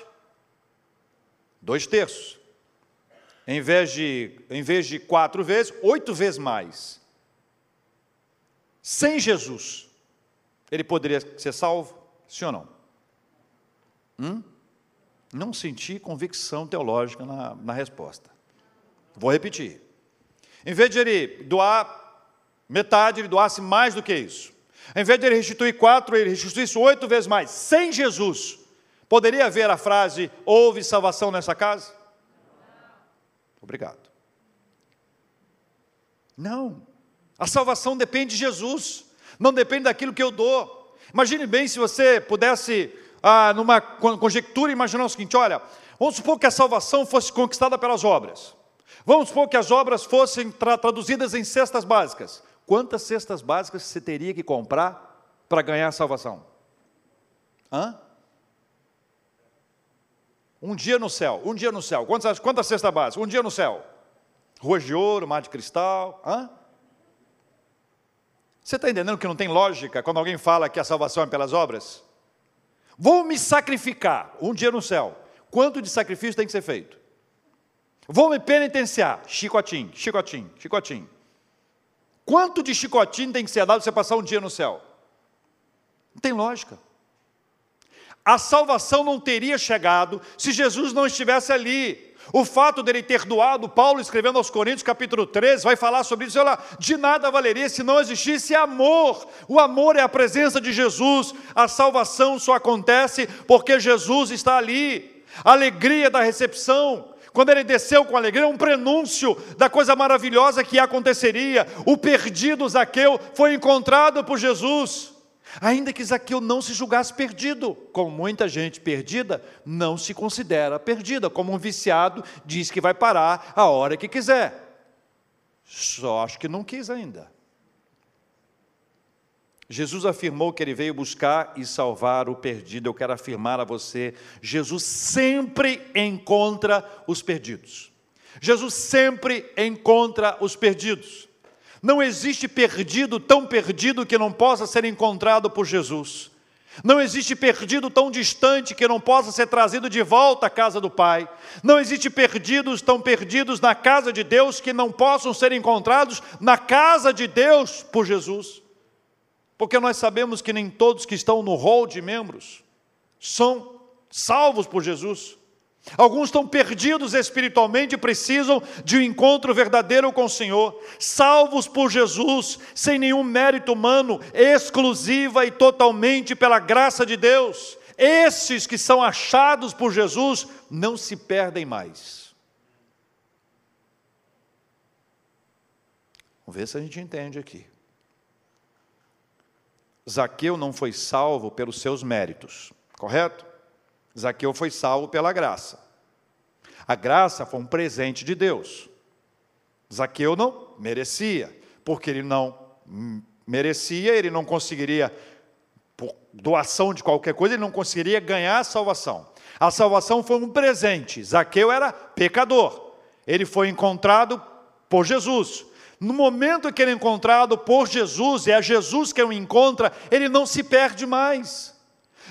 dois terços. Em vez de, em vez de quatro vezes, oito vezes mais. Sem Jesus, ele poderia ser salvo? Sim ou não? Hum? Não senti convicção teológica na, na resposta. Vou repetir. Em vez de ele doar metade, ele doasse mais do que isso. Em vez de ele restituir quatro, ele restituísse oito vezes mais. Sem Jesus, Poderia haver a frase: houve salvação nessa casa? Obrigado. Não. A salvação depende de Jesus, não depende daquilo que eu dou. Imagine bem se você pudesse, ah, numa conjectura, imaginar o seguinte: olha, vamos supor que a salvação fosse conquistada pelas obras. Vamos supor que as obras fossem tra traduzidas em cestas básicas. Quantas cestas básicas você teria que comprar para ganhar a salvação? Hã? Um dia no céu, um dia no céu. Quantas, quantas cesta base? Um dia no céu. Ruas de ouro, mar de cristal. Hã? Você está entendendo que não tem lógica quando alguém fala que a salvação é pelas obras? Vou me sacrificar um dia no céu. Quanto de sacrifício tem que ser feito? Vou me penitenciar. Chicotinho, chicotinho, chicotinho. Quanto de chicotinho tem que ser dado para você passar um dia no céu? Não tem lógica a salvação não teria chegado se Jesus não estivesse ali. O fato dele ter doado, Paulo escrevendo aos Coríntios, capítulo 13, vai falar sobre isso. Olha, de nada valeria se não existisse amor. O amor é a presença de Jesus. A salvação só acontece porque Jesus está ali. A alegria da recepção, quando ele desceu com alegria, é um prenúncio da coisa maravilhosa que aconteceria. O perdido Zaqueu foi encontrado por Jesus. Ainda que Zaqueu não se julgasse perdido, como muita gente perdida não se considera perdida, como um viciado diz que vai parar a hora que quiser. Só acho que não quis ainda. Jesus afirmou que ele veio buscar e salvar o perdido. Eu quero afirmar a você: Jesus sempre encontra os perdidos. Jesus sempre encontra os perdidos. Não existe perdido tão perdido que não possa ser encontrado por Jesus. Não existe perdido tão distante que não possa ser trazido de volta à casa do Pai. Não existe perdidos tão perdidos na casa de Deus que não possam ser encontrados na casa de Deus por Jesus. Porque nós sabemos que nem todos que estão no rol de membros são salvos por Jesus. Alguns estão perdidos espiritualmente e precisam de um encontro verdadeiro com o Senhor, salvos por Jesus, sem nenhum mérito humano, exclusiva e totalmente pela graça de Deus. Esses que são achados por Jesus não se perdem mais. Vamos ver se a gente entende aqui. Zaqueu não foi salvo pelos seus méritos, correto? Zaqueu foi salvo pela graça. A graça foi um presente de Deus. Zaqueu não merecia, porque ele não merecia, ele não conseguiria, por doação de qualquer coisa, ele não conseguiria ganhar a salvação. A salvação foi um presente. Zaqueu era pecador. Ele foi encontrado por Jesus. No momento que ele é encontrado por Jesus, e é Jesus que o encontra, ele não se perde mais.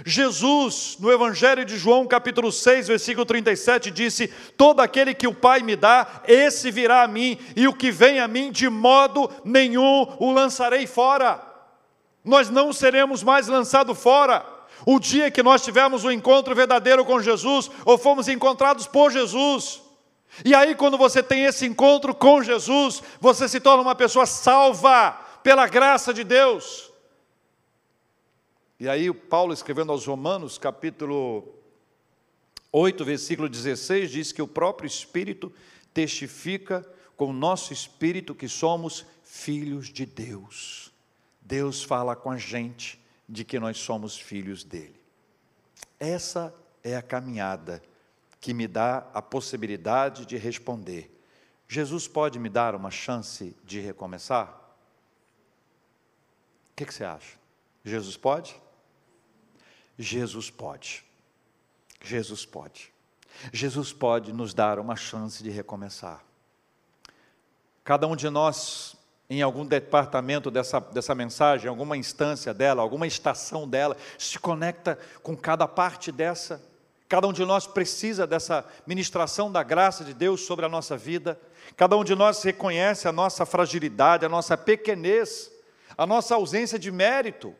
Jesus, no Evangelho de João, capítulo 6, versículo 37, disse: Todo aquele que o Pai me dá, esse virá a mim, e o que vem a mim, de modo nenhum o lançarei fora. Nós não seremos mais lançados fora. O dia que nós tivermos um encontro verdadeiro com Jesus, ou fomos encontrados por Jesus. E aí, quando você tem esse encontro com Jesus, você se torna uma pessoa salva pela graça de Deus. E aí, Paulo, escrevendo aos Romanos, capítulo 8, versículo 16, diz que o próprio Espírito testifica com o nosso espírito que somos filhos de Deus. Deus fala com a gente de que nós somos filhos dele. Essa é a caminhada que me dá a possibilidade de responder: Jesus pode me dar uma chance de recomeçar? O que, que você acha? Jesus pode? Jesus pode. Jesus pode. Jesus pode nos dar uma chance de recomeçar. Cada um de nós, em algum departamento dessa, dessa mensagem, alguma instância dela, alguma estação dela, se conecta com cada parte dessa. Cada um de nós precisa dessa ministração da graça de Deus sobre a nossa vida. Cada um de nós reconhece a nossa fragilidade, a nossa pequenez, a nossa ausência de mérito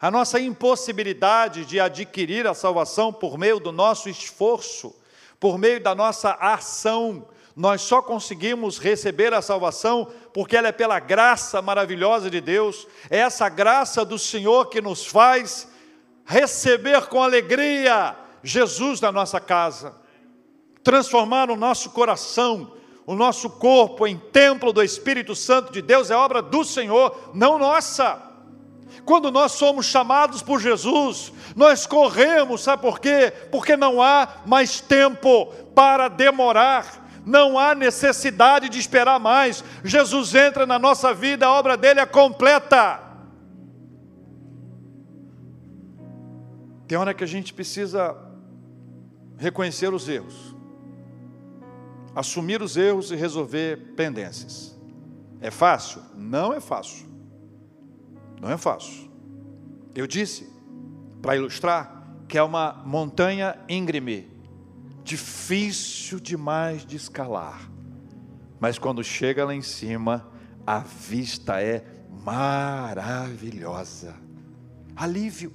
a nossa impossibilidade de adquirir a salvação por meio do nosso esforço, por meio da nossa ação. Nós só conseguimos receber a salvação porque ela é pela graça maravilhosa de Deus, é essa graça do Senhor que nos faz receber com alegria Jesus na nossa casa, transformar o nosso coração, o nosso corpo em templo do Espírito Santo de Deus, é obra do Senhor, não nossa. Quando nós somos chamados por Jesus, nós corremos, sabe por quê? Porque não há mais tempo para demorar, não há necessidade de esperar mais. Jesus entra na nossa vida, a obra dele é completa. Tem hora que a gente precisa reconhecer os erros, assumir os erros e resolver pendências. É fácil? Não é fácil. Não é fácil. Eu disse, para ilustrar, que é uma montanha íngreme, difícil demais de escalar. Mas quando chega lá em cima, a vista é maravilhosa. Alívio,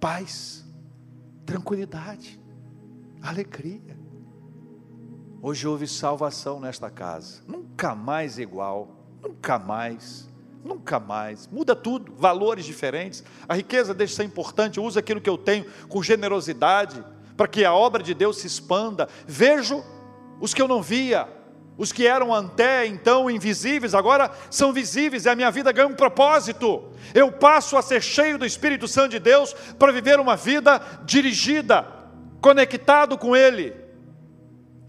paz, tranquilidade, alegria. Hoje houve salvação nesta casa. Nunca mais igual, nunca mais. Nunca mais. Muda tudo, valores diferentes. A riqueza deixa de ser importante. Eu uso aquilo que eu tenho com generosidade para que a obra de Deus se expanda. Vejo os que eu não via, os que eram até então invisíveis, agora são visíveis e a minha vida ganha um propósito. Eu passo a ser cheio do Espírito Santo de Deus para viver uma vida dirigida, conectado com Ele.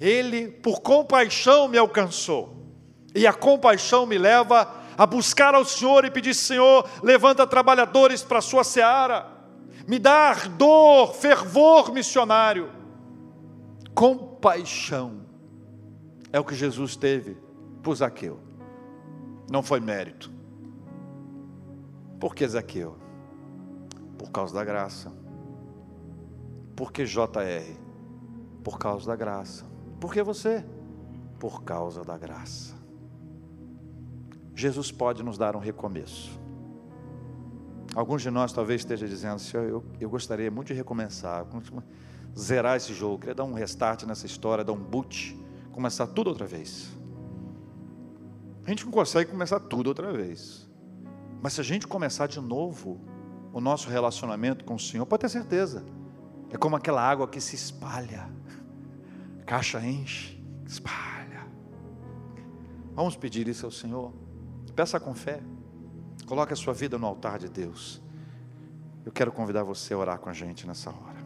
Ele, por compaixão, me alcançou. E a compaixão me leva a buscar ao Senhor e pedir: Senhor, levanta trabalhadores para a sua seara, me dá ardor, fervor missionário. Compaixão é o que Jesus teve por Zaqueu, não foi mérito. Por que Zaqueu? Por causa da graça. Por que JR? Por causa da graça. Por que você? Por causa da graça. Jesus pode nos dar um recomeço. Alguns de nós talvez estejam dizendo, Senhor, eu, eu gostaria muito de recomeçar, zerar esse jogo, queria dar um restart nessa história, dar um boot, começar tudo outra vez. A gente não consegue começar tudo outra vez. Mas se a gente começar de novo o nosso relacionamento com o Senhor, pode ter certeza, é como aquela água que se espalha, caixa enche, espalha. Vamos pedir isso ao Senhor. Peça com fé. Coloque a sua vida no altar de Deus. Eu quero convidar você a orar com a gente nessa hora.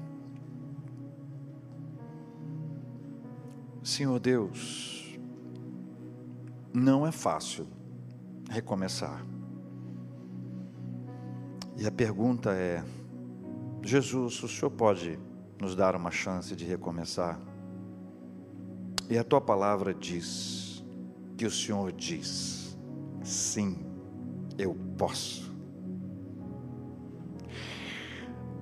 Senhor Deus, não é fácil recomeçar. E a pergunta é: Jesus, o Senhor pode nos dar uma chance de recomeçar? E a tua palavra diz que o Senhor diz Sim, eu posso.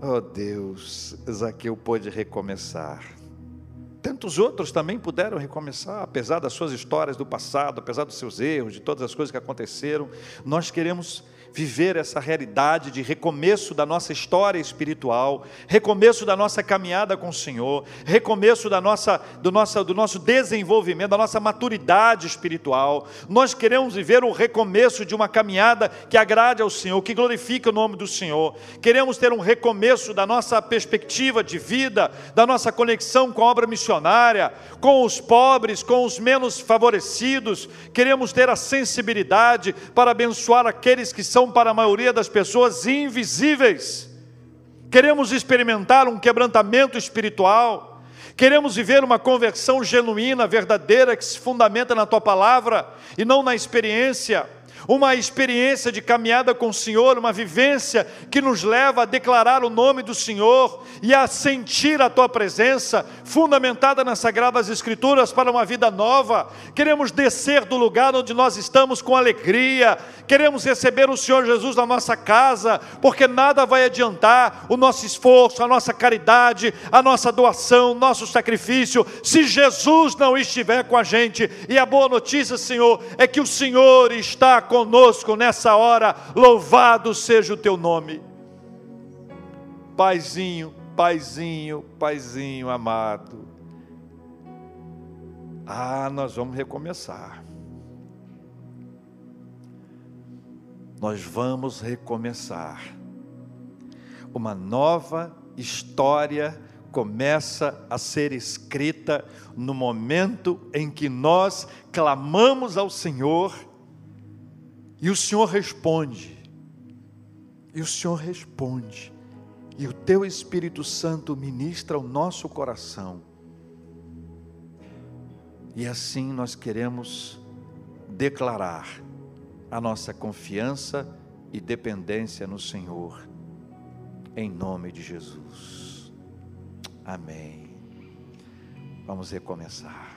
Oh Deus, Zaqueu pôde recomeçar. Tantos outros também puderam recomeçar, apesar das suas histórias do passado, apesar dos seus erros, de todas as coisas que aconteceram. Nós queremos viver essa realidade de recomeço da nossa história espiritual, recomeço da nossa caminhada com o Senhor, recomeço da nossa, do, nosso, do nosso desenvolvimento, da nossa maturidade espiritual. Nós queremos viver o recomeço de uma caminhada que agrade ao Senhor, que glorifique o nome do Senhor. Queremos ter um recomeço da nossa perspectiva de vida, da nossa conexão com a obra missionária, com os pobres, com os menos favorecidos. Queremos ter a sensibilidade para abençoar aqueles que são são para a maioria das pessoas invisíveis. Queremos experimentar um quebrantamento espiritual, queremos viver uma conversão genuína, verdadeira, que se fundamenta na tua palavra e não na experiência uma experiência de caminhada com o Senhor, uma vivência que nos leva a declarar o nome do Senhor e a sentir a tua presença, fundamentada nas Sagradas Escrituras para uma vida nova. Queremos descer do lugar onde nós estamos com alegria, queremos receber o Senhor Jesus na nossa casa, porque nada vai adiantar o nosso esforço, a nossa caridade, a nossa doação, nosso sacrifício, se Jesus não estiver com a gente. E a boa notícia, Senhor, é que o Senhor está conosco nessa hora, louvado seja o teu nome. Paizinho, Paizinho, Paizinho amado. Ah, nós vamos recomeçar. Nós vamos recomeçar. Uma nova história começa a ser escrita no momento em que nós clamamos ao Senhor e o Senhor responde. E o Senhor responde. E o teu Espírito Santo ministra o nosso coração. E assim nós queremos declarar a nossa confiança e dependência no Senhor, em nome de Jesus. Amém. Vamos recomeçar.